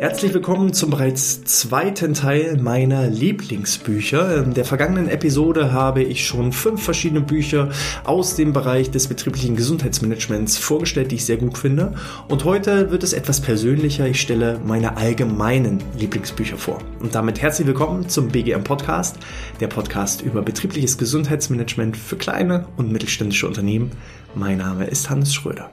Herzlich willkommen zum bereits zweiten Teil meiner Lieblingsbücher. In der vergangenen Episode habe ich schon fünf verschiedene Bücher aus dem Bereich des betrieblichen Gesundheitsmanagements vorgestellt, die ich sehr gut finde. Und heute wird es etwas persönlicher. Ich stelle meine allgemeinen Lieblingsbücher vor. Und damit herzlich willkommen zum BGM Podcast, der Podcast über betriebliches Gesundheitsmanagement für kleine und mittelständische Unternehmen. Mein Name ist Hannes Schröder.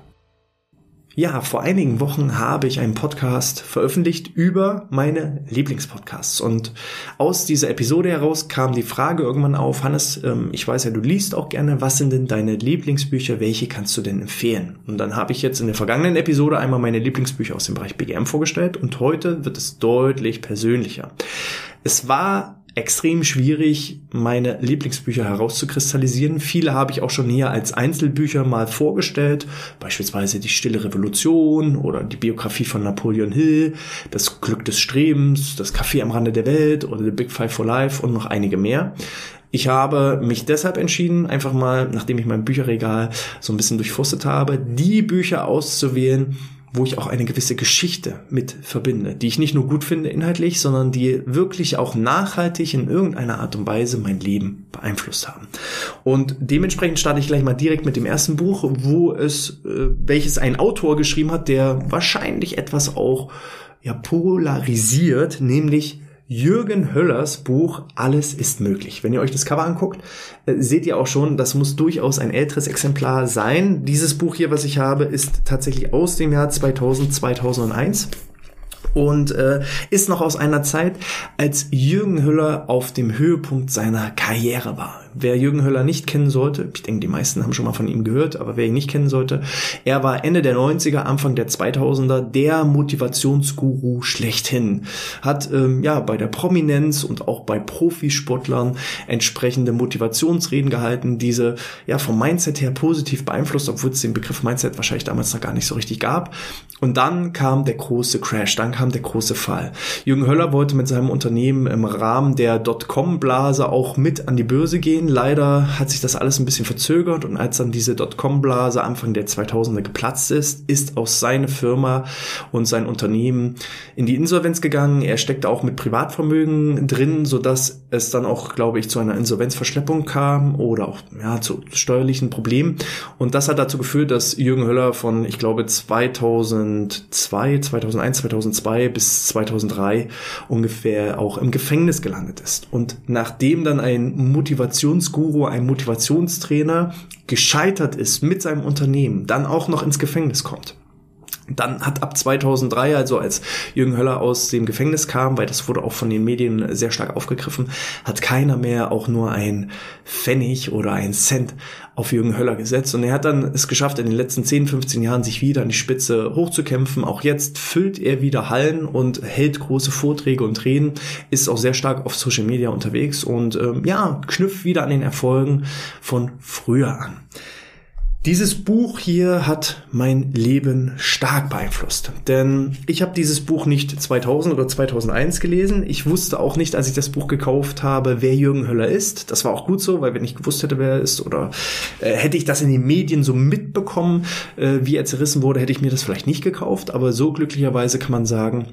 Ja, vor einigen Wochen habe ich einen Podcast veröffentlicht über meine Lieblingspodcasts. Und aus dieser Episode heraus kam die Frage irgendwann auf, Hannes, ähm, ich weiß ja, du liest auch gerne, was sind denn deine Lieblingsbücher, welche kannst du denn empfehlen? Und dann habe ich jetzt in der vergangenen Episode einmal meine Lieblingsbücher aus dem Bereich BGM vorgestellt und heute wird es deutlich persönlicher. Es war extrem schwierig, meine Lieblingsbücher herauszukristallisieren. Viele habe ich auch schon hier als Einzelbücher mal vorgestellt, beispielsweise Die Stille Revolution oder die Biografie von Napoleon Hill, Das Glück des Strebens, Das Café am Rande der Welt oder The Big Five for Life und noch einige mehr. Ich habe mich deshalb entschieden, einfach mal, nachdem ich mein Bücherregal so ein bisschen durchforstet habe, die Bücher auszuwählen, wo ich auch eine gewisse Geschichte mit verbinde, die ich nicht nur gut finde inhaltlich, sondern die wirklich auch nachhaltig in irgendeiner Art und Weise mein Leben beeinflusst haben. Und dementsprechend starte ich gleich mal direkt mit dem ersten Buch, wo es, äh, welches ein Autor geschrieben hat, der wahrscheinlich etwas auch ja, polarisiert, nämlich Jürgen Höllers Buch Alles ist möglich. Wenn ihr euch das Cover anguckt, äh, seht ihr auch schon, das muss durchaus ein älteres Exemplar sein. Dieses Buch hier, was ich habe, ist tatsächlich aus dem Jahr 2000, 2001 und äh, ist noch aus einer Zeit, als Jürgen Höller auf dem Höhepunkt seiner Karriere war. Wer Jürgen Höller nicht kennen sollte, ich denke, die meisten haben schon mal von ihm gehört, aber wer ihn nicht kennen sollte, er war Ende der 90er, Anfang der 2000er der Motivationsguru schlechthin. Hat ähm, ja bei der Prominenz und auch bei Profisportlern entsprechende Motivationsreden gehalten, diese ja vom Mindset her positiv beeinflusst, obwohl es den Begriff Mindset wahrscheinlich damals noch gar nicht so richtig gab. Und dann kam der große Crash, dann kam der große Fall. Jürgen Höller wollte mit seinem Unternehmen im Rahmen der Dotcom-Blase auch mit an die Börse gehen Leider hat sich das alles ein bisschen verzögert und als dann diese Dotcom-Blase Anfang der 2000er geplatzt ist, ist auch seine Firma und sein Unternehmen in die Insolvenz gegangen. Er steckte auch mit Privatvermögen drin, sodass es dann auch, glaube ich, zu einer Insolvenzverschleppung kam oder auch ja, zu steuerlichen Problemen. Und das hat dazu geführt, dass Jürgen Höller von, ich glaube, 2002, 2001, 2002 bis 2003 ungefähr auch im Gefängnis gelandet ist. Und nachdem dann ein Motivation Motivationsguru, ein Motivationstrainer gescheitert ist mit seinem Unternehmen, dann auch noch ins Gefängnis kommt. Dann hat ab 2003, also als Jürgen Höller aus dem Gefängnis kam, weil das wurde auch von den Medien sehr stark aufgegriffen, hat keiner mehr auch nur ein Pfennig oder ein Cent auf Jürgen Höller gesetzt. Und er hat dann es geschafft, in den letzten 10, 15 Jahren sich wieder an die Spitze hochzukämpfen. Auch jetzt füllt er wieder Hallen und hält große Vorträge und Reden, ist auch sehr stark auf Social Media unterwegs und ähm, ja, knüpft wieder an den Erfolgen von früher an. Dieses Buch hier hat mein Leben stark beeinflusst, denn ich habe dieses Buch nicht 2000 oder 2001 gelesen. Ich wusste auch nicht, als ich das Buch gekauft habe, wer Jürgen Höller ist. Das war auch gut so, weil wenn ich gewusst hätte, wer er ist oder äh, hätte ich das in den Medien so mitbekommen, äh, wie er zerrissen wurde, hätte ich mir das vielleicht nicht gekauft. Aber so glücklicherweise kann man sagen,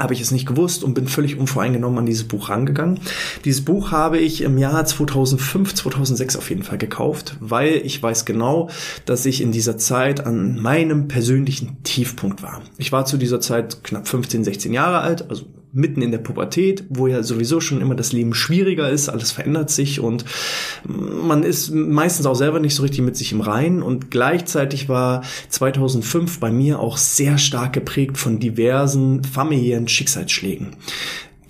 habe ich es nicht gewusst und bin völlig unvoreingenommen an dieses Buch rangegangen. Dieses Buch habe ich im Jahr 2005, 2006 auf jeden Fall gekauft, weil ich weiß genau, dass ich in dieser Zeit an meinem persönlichen Tiefpunkt war. Ich war zu dieser Zeit knapp 15, 16 Jahre alt, also mitten in der Pubertät, wo ja sowieso schon immer das Leben schwieriger ist, alles verändert sich und man ist meistens auch selber nicht so richtig mit sich im Reinen und gleichzeitig war 2005 bei mir auch sehr stark geprägt von diversen familiären Schicksalsschlägen,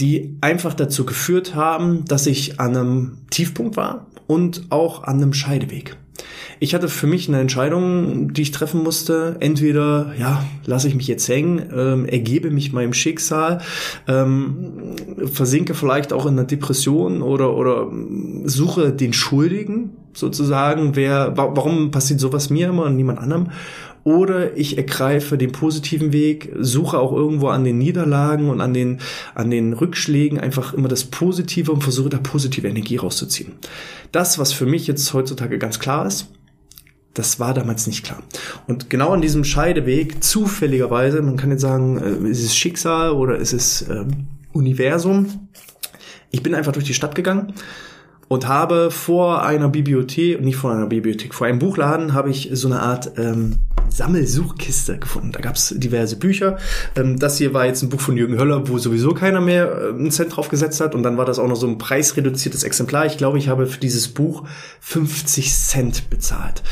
die einfach dazu geführt haben, dass ich an einem Tiefpunkt war und auch an einem Scheideweg. Ich hatte für mich eine Entscheidung, die ich treffen musste. Entweder, ja, lasse ich mich jetzt hängen, ähm, ergebe mich meinem Schicksal, ähm, versinke vielleicht auch in einer Depression oder, oder suche den Schuldigen sozusagen. Wer, warum passiert sowas mir immer und niemand anderem? Oder ich ergreife den positiven Weg, suche auch irgendwo an den Niederlagen und an den, an den Rückschlägen einfach immer das Positive und versuche da positive Energie rauszuziehen. Das, was für mich jetzt heutzutage ganz klar ist, Das war damals nicht klar. Und genau an diesem Scheideweg, zufälligerweise, man kann jetzt sagen, äh, ist es Schicksal oder ist es äh, Universum, ich bin einfach durch die Stadt gegangen und habe vor einer Bibliothek, nicht vor einer Bibliothek, vor einem Buchladen habe ich so eine Art ähm, Sammelsuchkiste gefunden. Da gab es diverse Bücher. Ähm, das hier war jetzt ein Buch von Jürgen Höller, wo sowieso keiner mehr äh, einen Cent drauf gesetzt hat. Und dann war das auch noch so ein preisreduziertes Exemplar. Ich glaube, ich habe für dieses Buch 50 Cent bezahlt.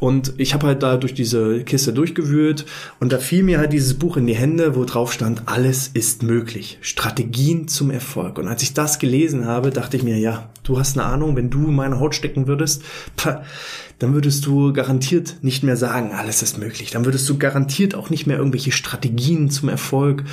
Und ich habe halt da durch diese Kiste durchgewühlt und da fiel mir halt dieses Buch in die Hände, wo drauf stand, alles ist möglich. Strategien zum Erfolg. Und als ich das gelesen habe, dachte ich mir, ja, du hast eine Ahnung, wenn du in meine Haut stecken würdest, pah, dann würdest du garantiert nicht mehr sagen, alles ist möglich. Dann würdest du garantiert auch nicht mehr irgendwelche Strategien zum Erfolg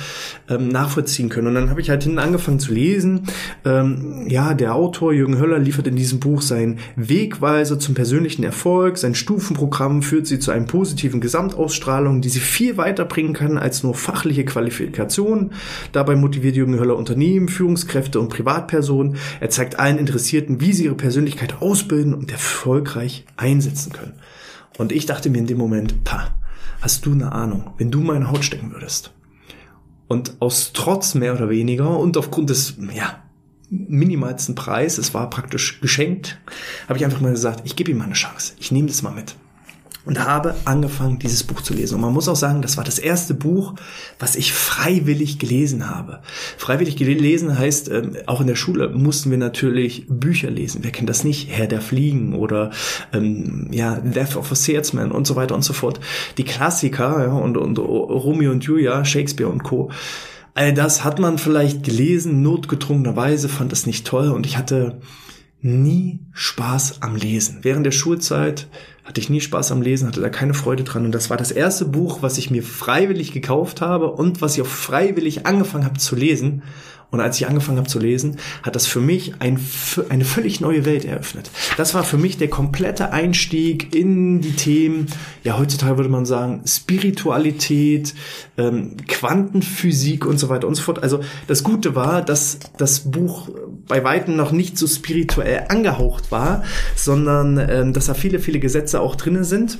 ähm, nachvollziehen können. Und dann habe ich halt hinten angefangen zu lesen. Ähm, ja, der Autor Jürgen Höller liefert in diesem Buch sein Wegweiser zum persönlichen Erfolg. Sein Stufenprogramm führt sie zu einem positiven Gesamtausstrahlung, die sie viel weiterbringen kann als nur fachliche Qualifikation. Dabei motiviert Jürgen Höller Unternehmen, Führungskräfte und Privatpersonen. Er zeigt allen Interessierten, wie sie ihre Persönlichkeit ausbilden und erfolgreich ein einsetzen können. Und ich dachte mir in dem Moment, pa, hast du eine Ahnung, wenn du meine Haut stecken würdest. Und aus Trotz mehr oder weniger und aufgrund des, ja, minimalsten Preis, es war praktisch geschenkt, habe ich einfach mal gesagt, ich gebe ihm mal eine Chance. Ich nehme das mal mit und habe angefangen, dieses Buch zu lesen. Und man muss auch sagen, das war das erste Buch, was ich freiwillig gelesen habe. Freiwillig gelesen heißt, ähm, auch in der Schule mussten wir natürlich Bücher lesen. Wer kennt das nicht? Herr der Fliegen oder ähm, ja, Death of a Salesman und so weiter und so fort. Die Klassiker ja, und, und Romeo und Julia, Shakespeare und Co. All das hat man vielleicht gelesen, notgedrungenerweise, fand das nicht toll und ich hatte nie Spaß am Lesen. Während der Schulzeit hatte ich nie Spaß am Lesen, hatte da keine Freude dran. Und das war das erste Buch, was ich mir freiwillig gekauft habe und was ich auch freiwillig angefangen habe zu lesen. Und als ich angefangen habe zu lesen, hat das für mich ein, eine völlig neue Welt eröffnet. Das war für mich der komplette Einstieg in die Themen, ja heutzutage würde man sagen, Spiritualität, ähm, Quantenphysik und so weiter und so fort. Also das Gute war, dass das Buch bei weitem noch nicht so spirituell angehaucht war, sondern ähm, dass da viele, viele Gesetze auch drinnen sind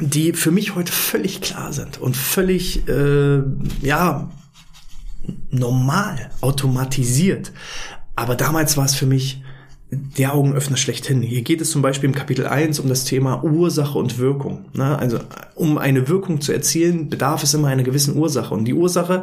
die für mich heute völlig klar sind und völlig äh, ja normal, automatisiert. Aber damals war es für mich der Augenöffner schlechthin. Hier geht es zum Beispiel im Kapitel 1 um das Thema Ursache und Wirkung. Ne? Also um eine Wirkung zu erzielen, bedarf es immer einer gewissen Ursache. Und die Ursache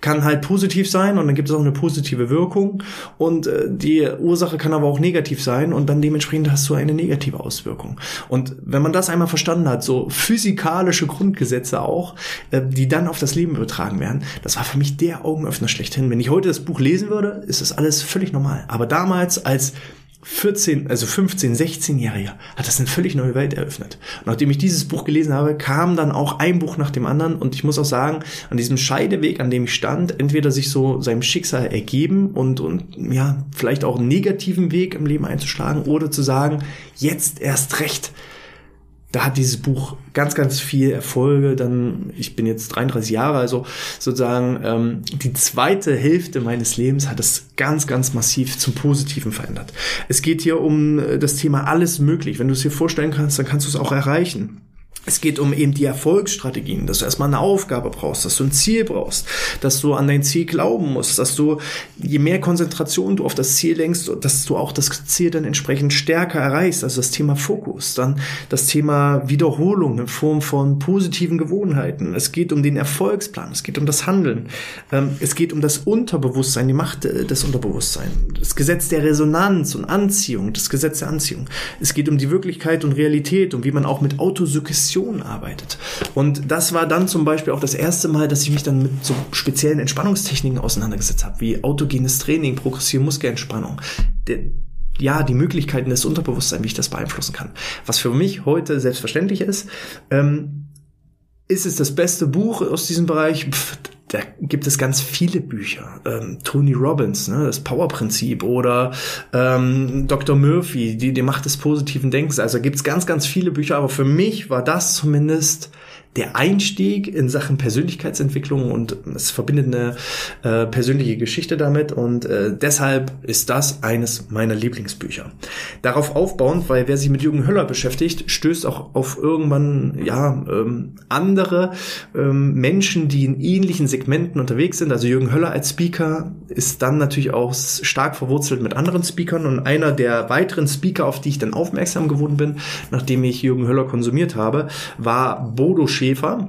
kann halt positiv sein und dann gibt es auch eine positive Wirkung. Und äh, die Ursache kann aber auch negativ sein und dann dementsprechend hast du eine negative Auswirkung. Und wenn man das einmal verstanden hat, so physikalische Grundgesetze auch, äh, die dann auf das Leben übertragen werden, das war für mich der Augenöffner schlechthin. Wenn ich heute das Buch lesen würde, ist das alles völlig normal. Aber damals als 14, also 15, 16-Jähriger hat das eine völlig neue Welt eröffnet. Und nachdem ich dieses Buch gelesen habe, kam dann auch ein Buch nach dem anderen und ich muss auch sagen, an diesem Scheideweg, an dem ich stand, entweder sich so seinem Schicksal ergeben und, und ja, vielleicht auch einen negativen Weg im Leben einzuschlagen oder zu sagen, jetzt erst recht, da hat dieses Buch ganz, ganz viel Erfolge. Dann, ich bin jetzt 33 Jahre, also sozusagen ähm, die zweite Hälfte meines Lebens hat es ganz, ganz massiv zum Positiven verändert. Es geht hier um äh, das Thema alles möglich. Wenn du es dir vorstellen kannst, dann kannst du es auch erreichen. Es geht um eben die Erfolgsstrategien, dass du erstmal eine Aufgabe brauchst, dass du ein Ziel brauchst, dass du an dein Ziel glauben musst, dass du, je mehr Konzentration du auf das Ziel lenkst, dass du auch das Ziel dann entsprechend stärker erreichst, also das Thema Fokus, dann das Thema Wiederholung in Form von positiven Gewohnheiten. Es geht um den Erfolgsplan, es geht um das Handeln, ähm, es geht um das Unterbewusstsein, die Macht äh, des Unterbewusstseins, das Gesetz der Resonanz und Anziehung, das Gesetz der Anziehung. Es geht um die Wirklichkeit und Realität und wie man auch mit Autosuggestion Meditation arbeitet. Und das war dann zum Beispiel auch das erste Mal, dass ich mich dann mit so speziellen Entspannungstechniken auseinandergesetzt habe, wie autogenes Training, progressive Muskelentspannung. Der, ja, die Möglichkeiten des Unterbewusstseins, wie ich das beeinflussen kann. Was für mich heute selbstverständlich ist, ähm, ist es das beste Buch aus diesem Bereich? Pff, da gibt es ganz viele Bücher. Ähm, Tony Robbins, ne, das Power-Prinzip oder ähm, Dr. Murphy, die, die Macht des positiven Denkens. Also gibt es ganz, ganz viele Bücher, aber für mich war das zumindest der Einstieg in Sachen Persönlichkeitsentwicklung und es verbindet eine äh, persönliche Geschichte damit und äh, deshalb ist das eines meiner Lieblingsbücher. Darauf aufbauend, weil wer sich mit Jürgen Höller beschäftigt, stößt auch auf irgendwann ja ähm, andere ähm, Menschen, die in ähnlichen Segmenten unterwegs sind. Also Jürgen Höller als Speaker ist dann natürlich auch stark verwurzelt mit anderen Speakern und einer der weiteren Speaker, auf die ich dann aufmerksam geworden bin, nachdem ich Jürgen Höller konsumiert habe, war Bodo Schäfer.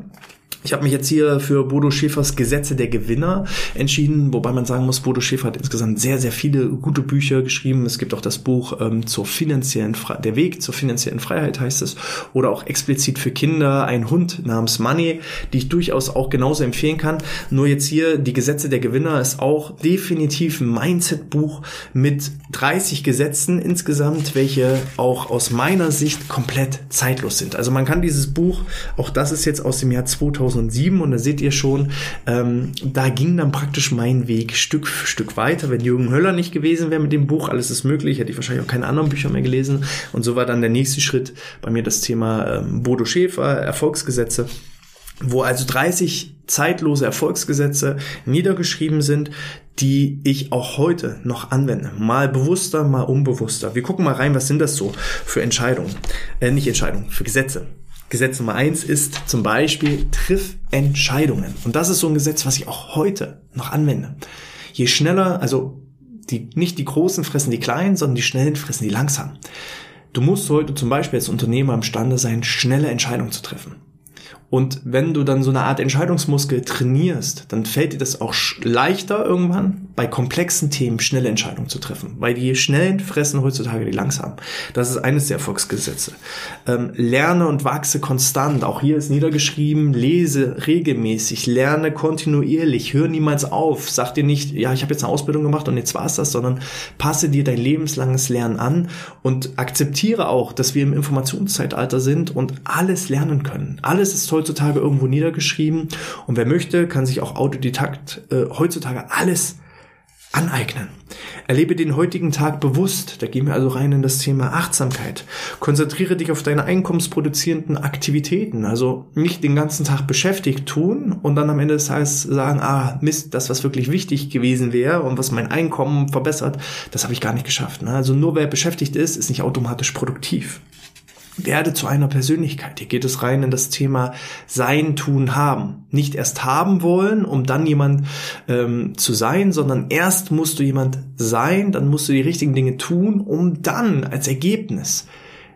Ich habe mich jetzt hier für Bodo Schäfers Gesetze der Gewinner entschieden, wobei man sagen muss, Bodo Schäfer hat insgesamt sehr, sehr viele gute Bücher geschrieben. Es gibt auch das Buch ähm, zur finanziellen Fre Der Weg zur finanziellen Freiheit heißt es, oder auch explizit für Kinder ein Hund namens Money, die ich durchaus auch genauso empfehlen kann. Nur jetzt hier die Gesetze der Gewinner ist auch definitiv ein Mindset-Buch mit 30 Gesetzen insgesamt, welche auch aus meiner Sicht komplett zeitlos sind. Also man kann dieses Buch, auch das ist jetzt aus dem Jahr 2000 2007 und da seht ihr schon, ähm, da ging dann praktisch mein Weg Stück für Stück weiter. Wenn Jürgen Höller nicht gewesen wäre mit dem Buch, alles ist möglich, hätte ich wahrscheinlich auch keine anderen Bücher mehr gelesen. Und so war dann der nächste Schritt bei mir das Thema ähm, Bodo Schäfer, Erfolgsgesetze wo also 30 zeitlose Erfolgsgesetze niedergeschrieben sind, die ich auch heute noch anwende. Mal bewusster, mal unbewusster. Wir gucken mal rein, was sind das so für Entscheidungen? Äh, nicht Entscheidungen, für Gesetze. Gesetz Nummer eins ist zum Beispiel, triff Entscheidungen. Und das ist so ein Gesetz, was ich auch heute noch anwende. Je schneller, also die, nicht die Großen fressen die Kleinen, sondern die Schnellen fressen die Langsamen. Du musst heute zum Beispiel als Unternehmer imstande sein, schnelle Entscheidungen zu treffen. Und wenn du dann so eine Art Entscheidungsmuskel trainierst, dann fällt dir das auch leichter irgendwann bei komplexen Themen schnelle Entscheidungen zu treffen. Weil die schnellen fressen heutzutage die langsamen. Das ist eines der Erfolgsgesetze. Ähm, lerne und wachse konstant. Auch hier ist niedergeschrieben, lese regelmäßig, lerne kontinuierlich, hör niemals auf. Sag dir nicht, ja, ich habe jetzt eine Ausbildung gemacht und jetzt war's das, sondern passe dir dein lebenslanges Lernen an und akzeptiere auch, dass wir im Informationszeitalter sind und alles lernen können. Alles ist toll heutzutage irgendwo niedergeschrieben und wer möchte, kann sich auch Autodidakt äh, heutzutage alles aneignen. Erlebe den heutigen Tag bewusst. Da gehen wir also rein in das Thema Achtsamkeit. Konzentriere dich auf deine einkommensproduzierenden Aktivitäten. Also nicht den ganzen Tag beschäftigt tun und dann am Ende des Tages sagen, ah, Mist, das, was wirklich wichtig gewesen wäre und was mein Einkommen verbessert, das habe ich gar nicht geschafft. Ne? Also nur wer beschäftigt ist, ist nicht automatisch produktiv werde zu einer Persönlichkeit. Hier geht es rein in das Thema Sein, Tun, Haben. Nicht erst haben wollen, um dann jemand ähm, zu sein, sondern erst musst du jemand sein, dann musst du die richtigen Dinge tun, um dann als Ergebnis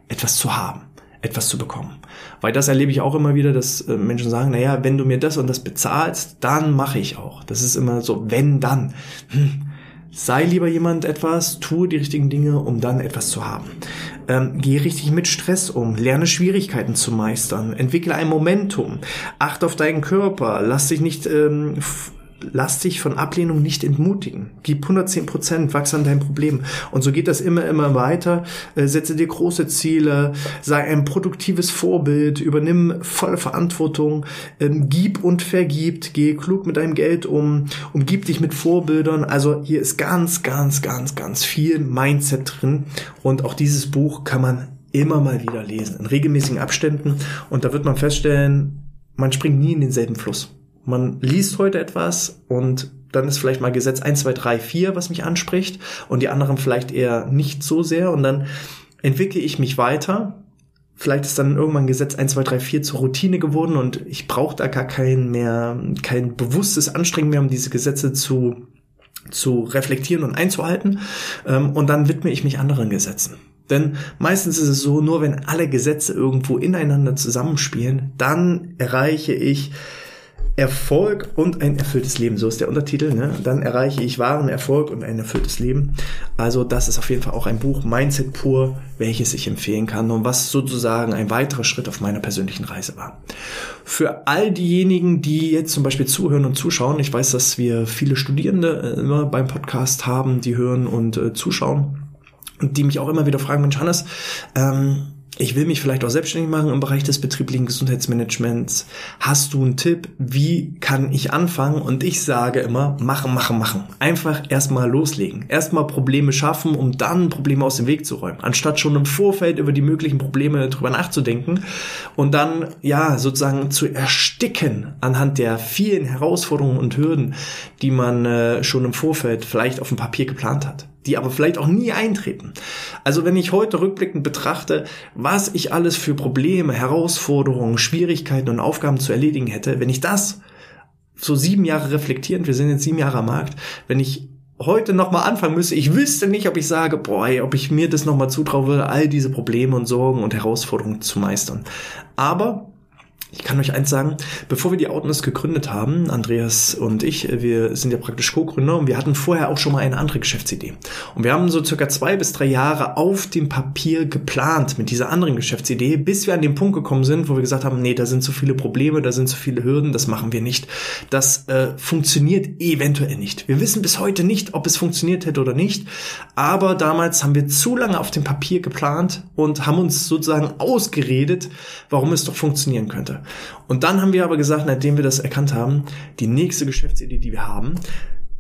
etwas zu haben, etwas zu bekommen. Weil das erlebe ich auch immer wieder, dass äh, Menschen sagen, naja, wenn du mir das und das bezahlst, dann mache ich auch. Das ist immer so, wenn dann. Hm. Sei lieber jemand etwas, tue die richtigen Dinge, um dann etwas zu haben. Ähm, geh richtig mit Stress um, lerne Schwierigkeiten zu meistern, entwickle ein Momentum, achte auf deinen Körper, lass dich nicht ähm, lass dich von Ablehnung nicht entmutigen. Gib 110 Prozent, wachs an deinem Problem. Und so geht das immer, immer weiter. Äh, setze dir große Ziele, sei ein produktives Vorbild, übernimm volle Verantwortung, ähm, gib und vergib, geh klug mit deinem Geld um, umgib dich mit Vorbildern. Also hier ist ganz, ganz, ganz, ganz viel Mindset drin. Und auch dieses Buch kann man immer mal wieder lesen, in regelmäßigen Abständen. Und da wird man feststellen, man springt nie in denselben Fluss. Man liest heute etwas und dann ist vielleicht mal Gesetz 1, 2, 3, 4, was mich anspricht und die anderen vielleicht eher nicht so sehr und dann entwickle ich mich weiter. Vielleicht ist dann irgendwann Gesetz 1, 2, 3, 4 zur Routine geworden und ich brauche da gar kein mehr, kein bewusstes Anstrengen mehr, um diese Gesetze zu, zu reflektieren und einzuhalten. Ähm, und dann widme ich mich anderen Gesetzen. Denn meistens ist es so, nur wenn alle Gesetze irgendwo ineinander zusammenspielen, dann erreiche ich Erfolg und ein erfülltes Leben. So ist der Untertitel. Ne? Dann erreiche ich wahren Erfolg und ein erfülltes Leben. Also das ist auf jeden Fall auch ein Buch, Mindset pur, welches ich empfehlen kann und was sozusagen ein weiterer Schritt auf meiner persönlichen Reise war. Für all diejenigen, die jetzt zum Beispiel zuhören und zuschauen, ich weiß, dass wir viele Studierende äh, immer beim Podcast haben, die hören und äh, zuschauen und die mich auch immer wieder fragen, Mensch Hannes, ähm, ich will mich vielleicht auch selbstständig machen im Bereich des betrieblichen Gesundheitsmanagements. Hast du einen Tipp? Wie kann ich anfangen? Und ich sage immer, machen, machen, machen. Einfach erstmal loslegen. Erstmal Probleme schaffen, um dann Probleme aus dem Weg zu räumen. Anstatt schon im Vorfeld über die möglichen Probleme drüber nachzudenken und dann, ja, sozusagen zu ersticken anhand der vielen Herausforderungen und Hürden, die man äh, schon im Vorfeld vielleicht auf dem Papier geplant hat die aber vielleicht auch nie eintreten. Also wenn ich heute rückblickend betrachte, was ich alles für Probleme, Herausforderungen, Schwierigkeiten und Aufgaben zu erledigen hätte, wenn ich das so sieben Jahre reflektierend, wir sind jetzt sieben Jahre am Markt, wenn ich heute nochmal anfangen müsste, ich wüsste nicht, ob ich sage, boah, ey, ob ich mir das nochmal zutrauen würde, all diese Probleme und Sorgen und Herausforderungen zu meistern. Aber ich kann euch eins sagen, bevor wir die Outness gegründet haben, Andreas und ich, wir sind ja praktisch Co-Gründer und wir hatten vorher auch schon mal eine andere Geschäftsidee. Und wir haben so circa zwei bis drei Jahre auf dem Papier geplant mit dieser anderen Geschäftsidee, bis wir an den Punkt gekommen sind, wo wir gesagt haben, nee, da sind so viele Probleme, da sind so viele Hürden, das machen wir nicht. Das äh, funktioniert eventuell nicht. Wir wissen bis heute nicht, ob es funktioniert hätte oder nicht, aber damals haben wir zu lange auf dem Papier geplant und haben uns sozusagen ausgeredet, warum es doch funktionieren könnte. Und dann haben wir aber gesagt, nachdem wir das erkannt haben, die nächste Geschäftsidee, die wir haben,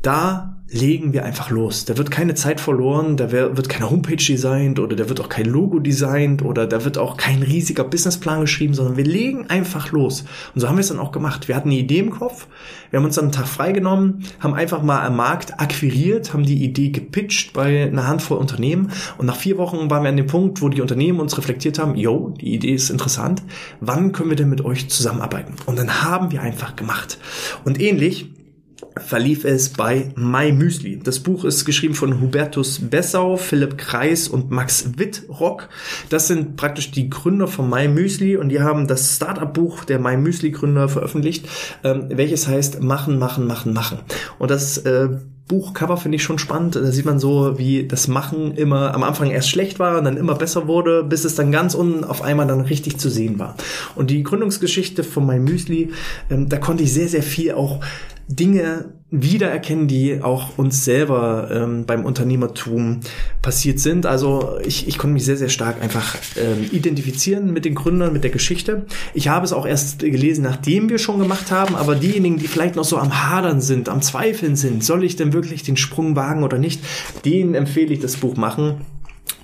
da legen wir einfach los. Da wird keine Zeit verloren, da wird keine Homepage designt oder da wird auch kein Logo designt oder da wird auch kein riesiger Businessplan geschrieben, sondern wir legen einfach los. Und so haben wir es dann auch gemacht. Wir hatten eine Idee im Kopf, wir haben uns dann einen Tag freigenommen, haben einfach mal am Markt akquiriert, haben die Idee gepitcht bei einer Handvoll Unternehmen und nach vier Wochen waren wir an dem Punkt, wo die Unternehmen uns reflektiert haben, yo, die Idee ist interessant, wann können wir denn mit euch zusammenarbeiten? Und dann haben wir einfach gemacht. Und ähnlich verlief es bei My Müsli. Das Buch ist geschrieben von Hubertus Bessau, Philipp Kreis und Max Wittrock. Das sind praktisch die Gründer von My Müsli und die haben das Startup-Buch der My Müsli Gründer veröffentlicht, ähm, welches heißt Machen, Machen, Machen, Machen. Und das äh, Buchcover finde ich schon spannend. Da sieht man so, wie das Machen immer am Anfang erst schlecht war und dann immer besser wurde, bis es dann ganz unten auf einmal dann richtig zu sehen war. Und die Gründungsgeschichte von My Müsli, ähm, da konnte ich sehr, sehr viel auch Dinge wiedererkennen, die auch uns selber ähm, beim Unternehmertum passiert sind. Also ich, ich konnte mich sehr, sehr stark einfach ähm, identifizieren mit den Gründern, mit der Geschichte. Ich habe es auch erst gelesen, nachdem wir schon gemacht haben, aber diejenigen, die vielleicht noch so am Hadern sind, am Zweifeln sind, soll ich denn wirklich den Sprung wagen oder nicht, denen empfehle ich das Buch machen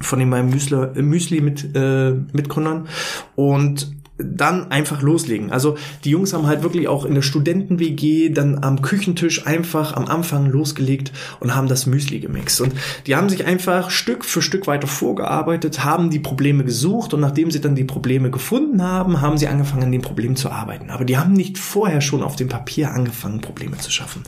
von den meinem Müsli, Müsli mit äh, Mitgründern und dann einfach loslegen. Also die Jungs haben halt wirklich auch in der Studenten-WG dann am Küchentisch einfach am Anfang losgelegt und haben das Müsli gemixt. Und die haben sich einfach Stück für Stück weiter vorgearbeitet, haben die Probleme gesucht und nachdem sie dann die Probleme gefunden haben, haben sie angefangen, an den Problemen zu arbeiten. Aber die haben nicht vorher schon auf dem Papier angefangen, Probleme zu schaffen.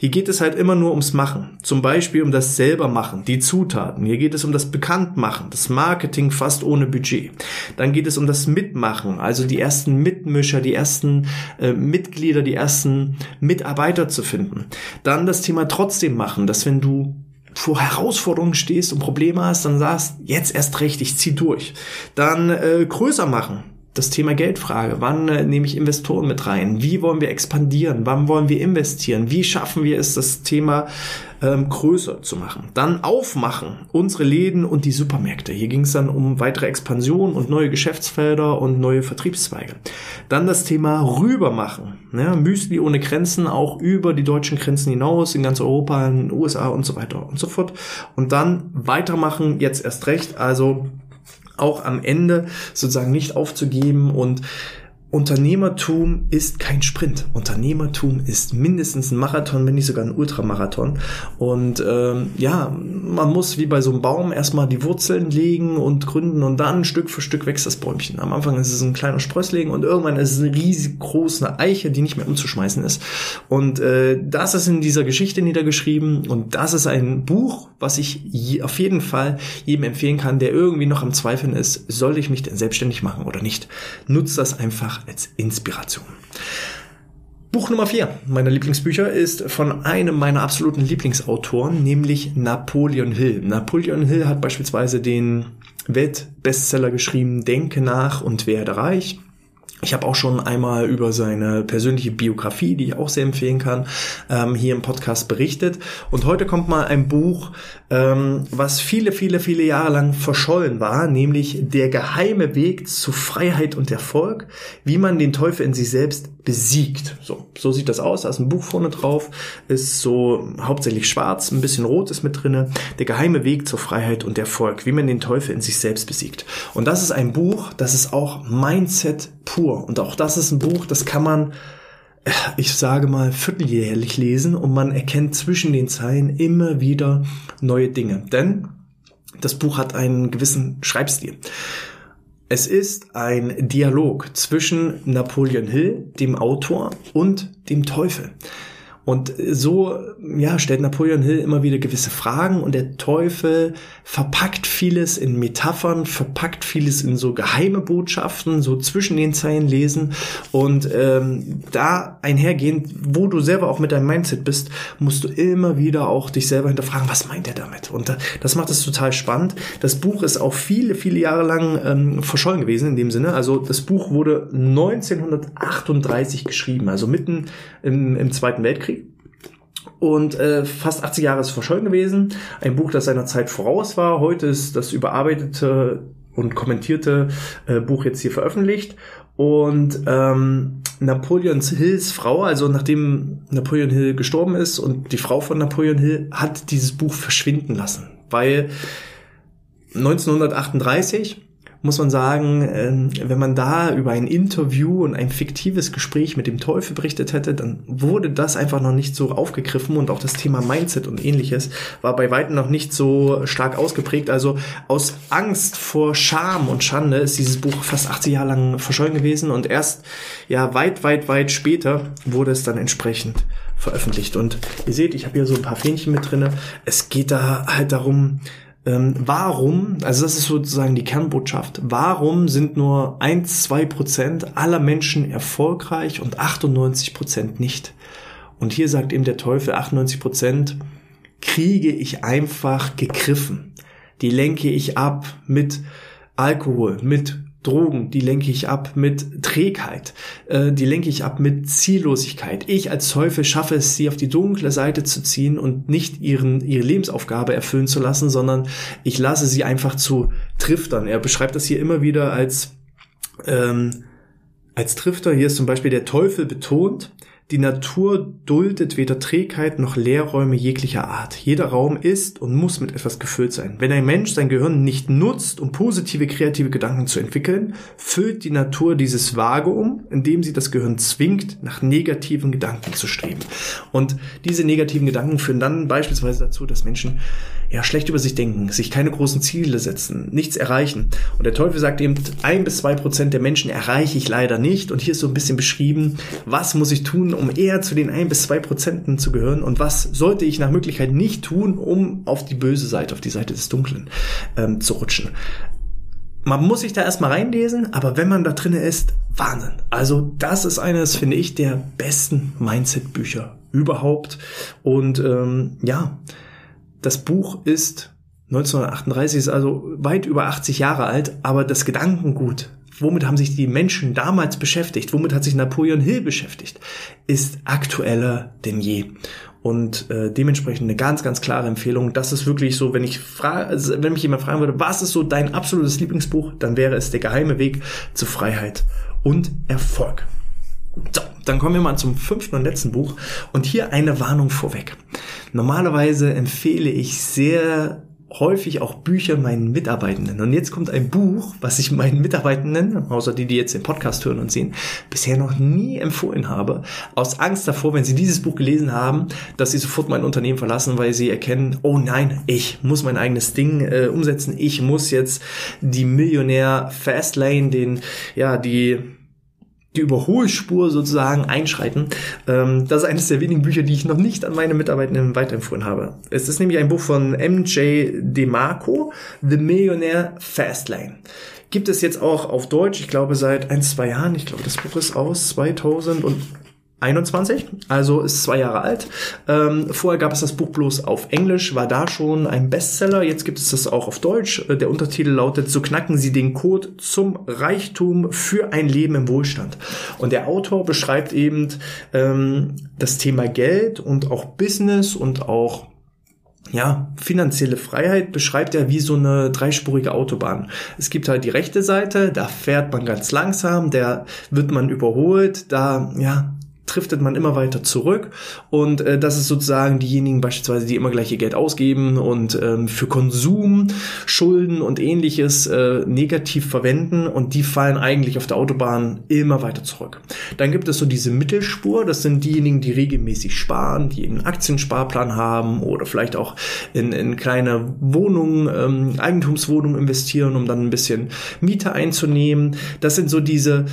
Hier geht es halt immer nur ums Machen. Zum Beispiel um das selber machen, die Zutaten. Hier geht es um das Bekanntmachen, das Marketing fast ohne Budget. Dann geht es um das Mitmachen, also also die ersten Mitmischer, die ersten äh, Mitglieder, die ersten Mitarbeiter zu finden. Dann das Thema trotzdem machen, dass wenn du vor Herausforderungen stehst und Probleme hast, dann sagst, jetzt erst recht, ich zieh durch. Dann äh, größer machen das Thema Geldfrage. Wann äh, nehme ich Investoren mit rein? Wie wollen wir expandieren? Wann wollen wir investieren? Wie schaffen wir es, das Thema ähm, größer zu machen? Dann aufmachen, unsere Läden und die Supermärkte. Hier ging es dann um weitere Expansion und neue Geschäftsfelder und neue Vertriebszweige. Dann das Thema rübermachen. Ne? Müsli ohne Grenzen, auch über die deutschen Grenzen hinaus, in ganz Europa, in den USA und so weiter und so fort. Und dann weitermachen, jetzt erst recht. Also auch am Ende sozusagen nicht aufzugeben und Unternehmertum ist kein Sprint. Unternehmertum ist mindestens ein Marathon, wenn nicht sogar ein Ultramarathon. Und ähm, ja, man muss wie bei so einem Baum erstmal die Wurzeln legen und gründen und dann Stück für Stück wächst das Bäumchen. Am Anfang ist es ein kleiner Sprössling und irgendwann ist es eine riesig große Eiche, die nicht mehr umzuschmeißen ist. Und äh, das ist in dieser Geschichte niedergeschrieben und das ist ein Buch, was ich je, auf jeden Fall jedem empfehlen kann, der irgendwie noch am Zweifeln ist, soll ich mich denn selbstständig machen oder nicht. Nutzt das einfach als Inspiration. Buch Nummer 4 meiner Lieblingsbücher ist von einem meiner absoluten Lieblingsautoren, nämlich Napoleon Hill. Napoleon Hill hat beispielsweise den Weltbestseller geschrieben Denke nach und werde reich. Ich habe auch schon einmal über seine persönliche Biografie, die ich auch sehr empfehlen kann, ähm, hier im Podcast berichtet. Und heute kommt mal ein Buch, ähm, was viele, viele, viele Jahre lang verschollen war, nämlich Der geheime Weg zu Freiheit und Erfolg, wie man den Teufel in sich selbst besiegt. So, so sieht das aus. Da ist ein Buch vorne drauf, ist so hauptsächlich schwarz, ein bisschen rot ist mit drinne. Der geheime Weg zur Freiheit und Erfolg, wie man den Teufel in sich selbst besiegt. Und das ist ein Buch, das ist auch Mindset pur. Und auch das ist ein Buch, das kann man ich sage mal, vierteljährlich lesen und man erkennt zwischen den Zeilen immer wieder neue Dinge. Denn das Buch hat einen gewissen Schreibstil. Es ist ein Dialog zwischen Napoleon Hill, dem Autor, und dem Teufel. Und so ja, stellt Napoleon Hill immer wieder gewisse Fragen und der Teufel verpackt vieles in Metaphern, verpackt vieles in so geheime Botschaften, so zwischen den Zeilen lesen und ähm, da einhergehend, wo du selber auch mit deinem Mindset bist, musst du immer wieder auch dich selber hinterfragen, was meint er damit? Und das macht es total spannend. Das Buch ist auch viele, viele Jahre lang ähm, verschollen gewesen in dem Sinne. Also das Buch wurde 1938 geschrieben, also mitten im, im Zweiten Weltkrieg und äh, fast 80 Jahre ist verschollen gewesen. Ein Buch, das seiner Zeit voraus war. Heute ist das überarbeitete und kommentierte äh, Buch jetzt hier veröffentlicht. Und ähm, Napoleon Hills Frau, also nachdem Napoleon Hill gestorben ist und die Frau von Napoleon Hill hat dieses Buch verschwinden lassen, weil 1938 muss man sagen, ähm, wenn man da über ein Interview und ein fiktives Gespräch mit dem Teufel berichtet hätte, dann wurde das einfach noch nicht so aufgegriffen und auch das Thema Mindset und ähnliches war bei weitem noch nicht so stark ausgeprägt. Also aus Angst vor Scham und Schande ist dieses Buch fast 80 Jahre lang verschollen gewesen und erst ja weit, weit, weit später wurde es dann entsprechend veröffentlicht. Und ihr seht, ich habe hier so ein paar Fähnchen mit drinne. Es geht da halt darum, ähm, warum, also das ist sozusagen die Kernbotschaft, warum sind nur 1, 2 Prozent aller Menschen erfolgreich und 98 Prozent nicht? Und hier sagt eben der Teufel, 98 Prozent kriege ich einfach gegriffen. Die lenke ich ab mit Alkohol, mit Drogen, die lenke ich ab mit Trägheit, äh, die lenke ich ab mit Ziellosigkeit. Ich als Teufel schaffe es, sie auf die dunkle Seite zu ziehen und nicht ihren, ihre Lebensaufgabe erfüllen zu lassen, sondern ich lasse sie einfach zu Triftern. Er beschreibt das hier immer wieder als, ähm, als Trifter. Hier ist zum Beispiel der Teufel betont, die Natur duldet weder Trägheit noch Leerräume jeglicher Art. Jeder Raum ist und muss mit etwas gefüllt sein. Wenn ein Mensch sein Gehirn nicht nutzt, um positive kreative Gedanken zu entwickeln, füllt die Natur dieses Vakuum, indem sie das Gehirn zwingt, nach negativen Gedanken zu streben. Und diese negativen Gedanken führen dann beispielsweise dazu, dass Menschen ja schlecht über sich denken, sich keine großen Ziele setzen, nichts erreichen. Und der Teufel sagt eben, ein bis zwei Prozent der Menschen erreiche ich leider nicht. Und hier ist so ein bisschen beschrieben, was muss ich tun, um eher zu den ein bis zwei Prozenten zu gehören und was sollte ich nach Möglichkeit nicht tun, um auf die böse Seite, auf die Seite des Dunklen ähm, zu rutschen. Man muss sich da erstmal reinlesen, aber wenn man da drinne ist, Wahnsinn. Also das ist eines, finde ich, der besten Mindset-Bücher überhaupt. Und ähm, ja, das Buch ist 1938, ist also weit über 80 Jahre alt, aber das Gedankengut, womit haben sich die Menschen damals beschäftigt, womit hat sich Napoleon Hill beschäftigt, ist aktueller denn je. Und äh, dementsprechend eine ganz, ganz klare Empfehlung. Das ist wirklich so, wenn ich frage, also wenn mich jemand fragen würde, was ist so dein absolutes Lieblingsbuch, dann wäre es Der geheime Weg zu Freiheit und Erfolg. So, dann kommen wir mal zum fünften und letzten Buch. Und hier eine Warnung vorweg. Normalerweise empfehle ich sehr häufig auch Bücher meinen Mitarbeitenden. Und jetzt kommt ein Buch, was ich meinen Mitarbeitenden, außer die, die jetzt den Podcast hören und sehen, bisher noch nie empfohlen habe. Aus Angst davor, wenn sie dieses Buch gelesen haben, dass sie sofort mein Unternehmen verlassen, weil sie erkennen, oh nein, ich muss mein eigenes Ding äh, umsetzen. Ich muss jetzt die Millionär Fastlane, den, ja, die die Überholspur sozusagen einschreiten. Ähm, das ist eines der wenigen Bücher, die ich noch nicht an meine Mitarbeitenden weiterempfohlen habe. Es ist nämlich ein Buch von MJ DeMarco, The Millionaire Fastlane. Gibt es jetzt auch auf Deutsch, ich glaube seit ein, zwei Jahren. Ich glaube, das Buch ist aus 2000 und 21, also ist zwei Jahre alt. Ähm, vorher gab es das Buch bloß auf Englisch, war da schon ein Bestseller. Jetzt gibt es das auch auf Deutsch. Äh, der Untertitel lautet So knacken Sie den Code zum Reichtum für ein Leben im Wohlstand. Und der Autor beschreibt eben ähm, das Thema Geld und auch Business und auch ja, finanzielle Freiheit beschreibt er wie so eine dreispurige Autobahn. Es gibt halt die rechte Seite, da fährt man ganz langsam, der wird man überholt, da, ja, driftet man immer weiter zurück und äh, das ist sozusagen diejenigen beispielsweise, die immer gleich ihr Geld ausgeben und ähm, für Konsum, Schulden und ähnliches äh, negativ verwenden und die fallen eigentlich auf der Autobahn immer weiter zurück. Dann gibt es so diese Mittelspur, das sind diejenigen, die regelmäßig sparen, die einen Aktiensparplan haben oder vielleicht auch in, in kleine Wohnungen, ähm, Eigentumswohnungen investieren, um dann ein bisschen Miete einzunehmen. Das sind so diese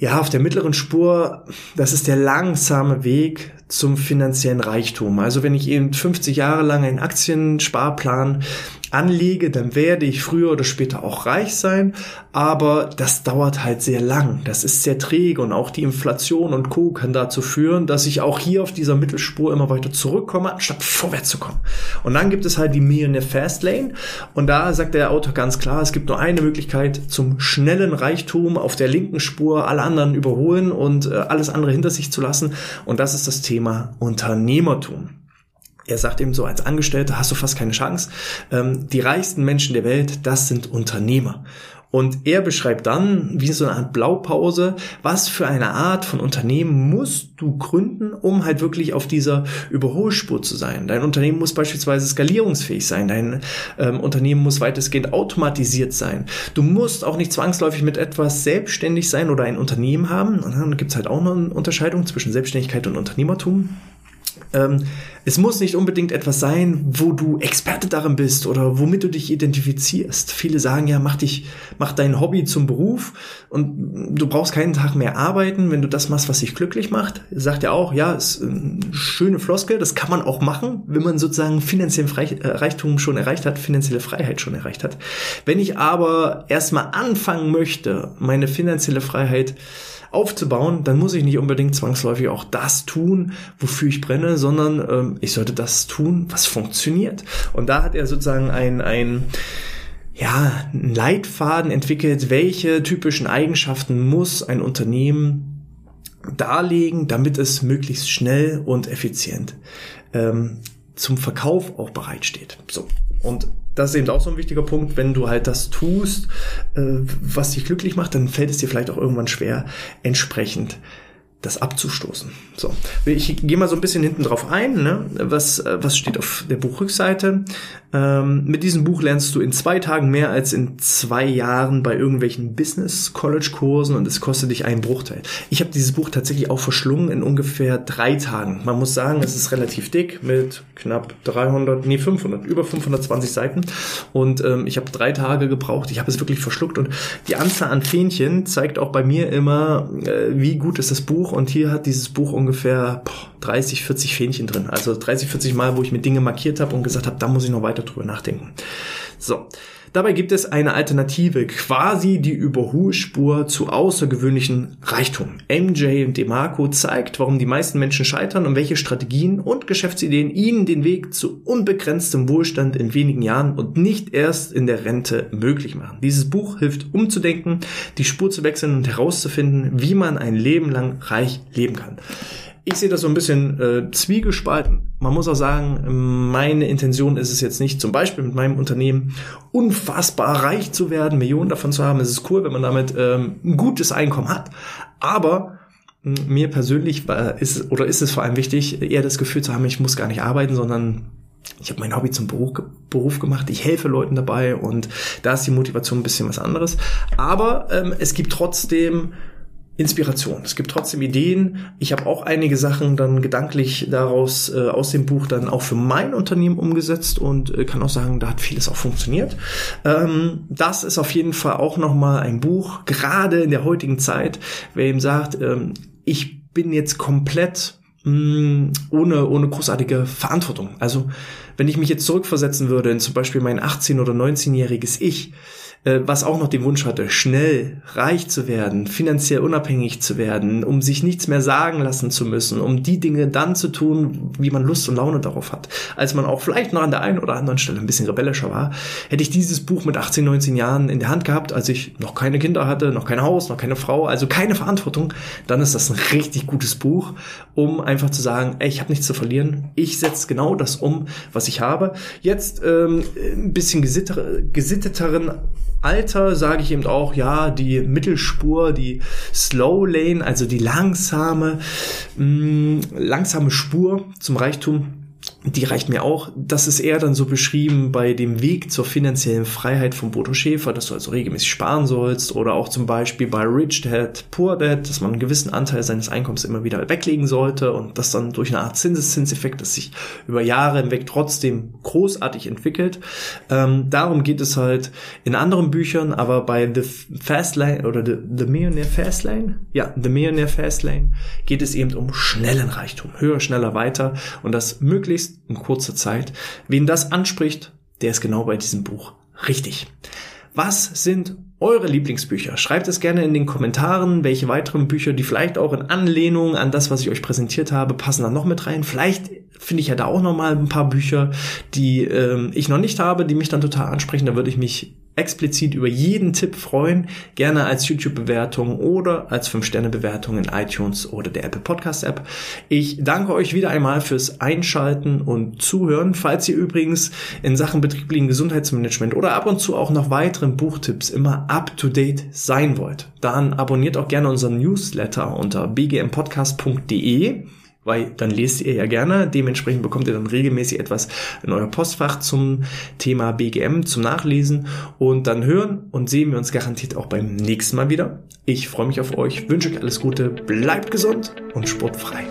ja, auf der mittleren Spur, das ist der langsame Weg zum finanziellen Reichtum. Also wenn ich eben 50 Jahre lang einen Aktiensparplan anlege, dann werde ich früher oder später auch reich sein, aber das dauert halt sehr lang. Das ist sehr träge und auch die Inflation und Co. kann dazu führen, dass ich auch hier auf dieser Mittelspur immer weiter zurückkomme, anstatt vorwärts zu kommen. Und dann gibt es halt die Millionaire Fastlane und da sagt der Autor ganz klar, es gibt nur eine Möglichkeit zum schnellen Reichtum auf der linken Spur alle anderen überholen und äh, alles andere hinter sich zu lassen und das ist das Thema Unternehmertum er sagt eben so, als Angestellter hast du fast keine Chance. Ähm, die reichsten Menschen der Welt, das sind Unternehmer. Und er beschreibt dann, wie so eine Art Blaupause, was für eine Art von Unternehmen musst du gründen, um halt wirklich auf dieser Überholspur zu sein. Dein Unternehmen muss beispielsweise skalierungsfähig sein. Dein ähm, Unternehmen muss weitestgehend automatisiert sein. Du musst auch nicht zwangsläufig mit etwas selbstständig sein oder ein Unternehmen haben. Und dann gibt es halt auch noch eine Unterscheidung zwischen Selbstständigkeit und Unternehmertum. Ähm, es muss nicht unbedingt etwas sein, wo du Experte darin bist oder womit du dich identifizierst. Viele sagen ja, mach dich, mach dein Hobby zum Beruf und du brauchst keinen Tag mehr arbeiten, wenn du das machst, was dich glücklich macht. Sagt ja auch, ja, ist eine schöne Floskel, das kann man auch machen, wenn man sozusagen finanziellen äh, Reichtum schon erreicht hat, finanzielle Freiheit schon erreicht hat. Wenn ich aber erstmal anfangen möchte, meine finanzielle Freiheit aufzubauen, dann muss ich nicht unbedingt zwangsläufig auch das tun, wofür ich brenne, sondern ähm, ich sollte das tun, was funktioniert. Und da hat er sozusagen ein, ein ja, einen Leitfaden entwickelt, welche typischen Eigenschaften muss ein Unternehmen darlegen, damit es möglichst schnell und effizient ähm, zum Verkauf auch bereitsteht. So. Und das ist eben auch so ein wichtiger Punkt, wenn du halt das tust, äh, was dich glücklich macht, dann fällt es dir vielleicht auch irgendwann schwer, entsprechend das abzustoßen. So, ich gehe mal so ein bisschen hinten drauf ein, ne? was, was steht auf der Buchrückseite. Ähm, mit diesem Buch lernst du in zwei Tagen mehr als in zwei Jahren bei irgendwelchen Business College Kursen und es kostet dich einen Bruchteil. Ich habe dieses Buch tatsächlich auch verschlungen in ungefähr drei Tagen. Man muss sagen, es ist relativ dick mit knapp 300, nee 500, über 520 Seiten und ähm, ich habe drei Tage gebraucht. Ich habe es wirklich verschluckt und die Anzahl an Fähnchen zeigt auch bei mir immer, äh, wie gut ist das Buch und hier hat dieses Buch ungefähr boah, 30, 40 Fähnchen drin. Also 30, 40 Mal, wo ich mir Dinge markiert habe und gesagt habe, da muss ich noch weiter drüber nachdenken. So. Dabei gibt es eine Alternative, quasi die Überholspur zu außergewöhnlichen Reichtum. MJ DeMarco zeigt, warum die meisten Menschen scheitern und welche Strategien und Geschäftsideen ihnen den Weg zu unbegrenztem Wohlstand in wenigen Jahren und nicht erst in der Rente möglich machen. Dieses Buch hilft umzudenken, die Spur zu wechseln und herauszufinden, wie man ein Leben lang reich leben kann. Ich sehe das so ein bisschen äh, zwiegespalten. Man muss auch sagen, meine Intention ist es jetzt nicht, zum Beispiel mit meinem Unternehmen unfassbar reich zu werden, Millionen davon zu haben. Es ist cool, wenn man damit ähm, ein gutes Einkommen hat. Aber mir persönlich ist oder ist es vor allem wichtig, eher das Gefühl zu haben, ich muss gar nicht arbeiten, sondern ich habe mein Hobby zum Beruf, Beruf, gemacht, ich helfe Leuten dabei und da ist die Motivation ein bisschen was anderes. Aber ähm, es gibt trotzdem Inspiration. Es gibt trotzdem Ideen. Ich habe auch einige Sachen dann gedanklich daraus äh, aus dem Buch dann auch für mein Unternehmen umgesetzt und äh, kann auch sagen, da hat vieles auch funktioniert. Ähm, das ist auf jeden Fall auch noch mal ein Buch, gerade in der heutigen Zeit, wer ihm sagt, ähm, ich bin jetzt komplett mh, mm, ohne ohne großartige Verantwortung. Also wenn ich mich jetzt zurückversetzen würde in zum Beispiel mein 18- oder 19-jähriges Ich, äh, was auch noch den Wunsch hatte, schnell reich zu werden, finanziell unabhängig zu werden, um sich nichts mehr sagen lassen zu müssen, um die Dinge dann zu tun, wie man Lust und Laune darauf hat. Als man auch vielleicht noch an der einen oder anderen Stelle ein bisschen rebellischer war, hätte ich dieses Buch mit 18, 19 Jahren in der Hand gehabt, als ich noch keine Kinder hatte, noch kein Haus, noch keine Frau, also keine Verantwortung, dann ist das ein richtig gutes Buch, um einfach zu sagen, ey, ich habe nichts zu verlieren, ich setze genau das um, was ich habe. Jetzt ähm, ein bisschen gesitteteren Alter sage ich eben auch, ja, die Mittelspur, die Slow Lane, also die langsame, mh, mm, langsame Spur zum Reichtum die reicht mir auch. Das ist eher dann so beschrieben bei dem Weg zur finanziellen Freiheit von Bodo Schäfer, dass du also regelmäßig sparen sollst oder auch zum Beispiel bei Rich Dad, Poor Dad, dass man einen gewissen Anteil seines Einkommens immer wieder weglegen sollte und das dann durch eine Art Zinseszinseffekt, das sich über Jahre hinweg trotzdem großartig entwickelt. Ähm, darum geht es halt in anderen Büchern, aber bei The Fast Lane oder The, The Millionaire Fast Lane, ja, The Millionaire Fast Lane geht es eben um schnellen Reichtum, höher, schneller, weiter und das möglichst möglichst in kurzer Zeit. Wen das anspricht, der ist genau bei diesem Buch richtig. Was sind eure Lieblingsbücher? Schreibt es gerne in den Kommentaren, welche weiteren Bücher, die vielleicht auch in Anlehnung an das, was ich euch präsentiert habe, passen da noch mit rein. Vielleicht finde ich ja da auch noch mal ein paar Bücher, die ähm, ich noch nicht habe, die mich dann total ansprechen. Da würde ich mich explizit über jeden Tipp freuen. Gerne als YouTube-Bewertung oder als 5-Sterne-Bewertung in iTunes oder der Apple Podcast App. Ich danke euch wieder einmal fürs Einschalten und Zuhören. Falls ihr übrigens in Sachen betrieblichen Gesundheitsmanagement oder ab und zu auch noch weiteren Buchtipps immer up to date sein wollt, dann abonniert auch gerne unseren Newsletter unter bgmpodcast.de weil dann lest ihr ja gerne. Dementsprechend bekommt ihr dann regelmäßig etwas in euer Postfach zum Thema BGM zum Nachlesen und dann hören und sehen wir uns garantiert auch beim nächsten Mal wieder. Ich freue mich auf euch, wünsche euch alles Gute, bleibt gesund und sportfrei.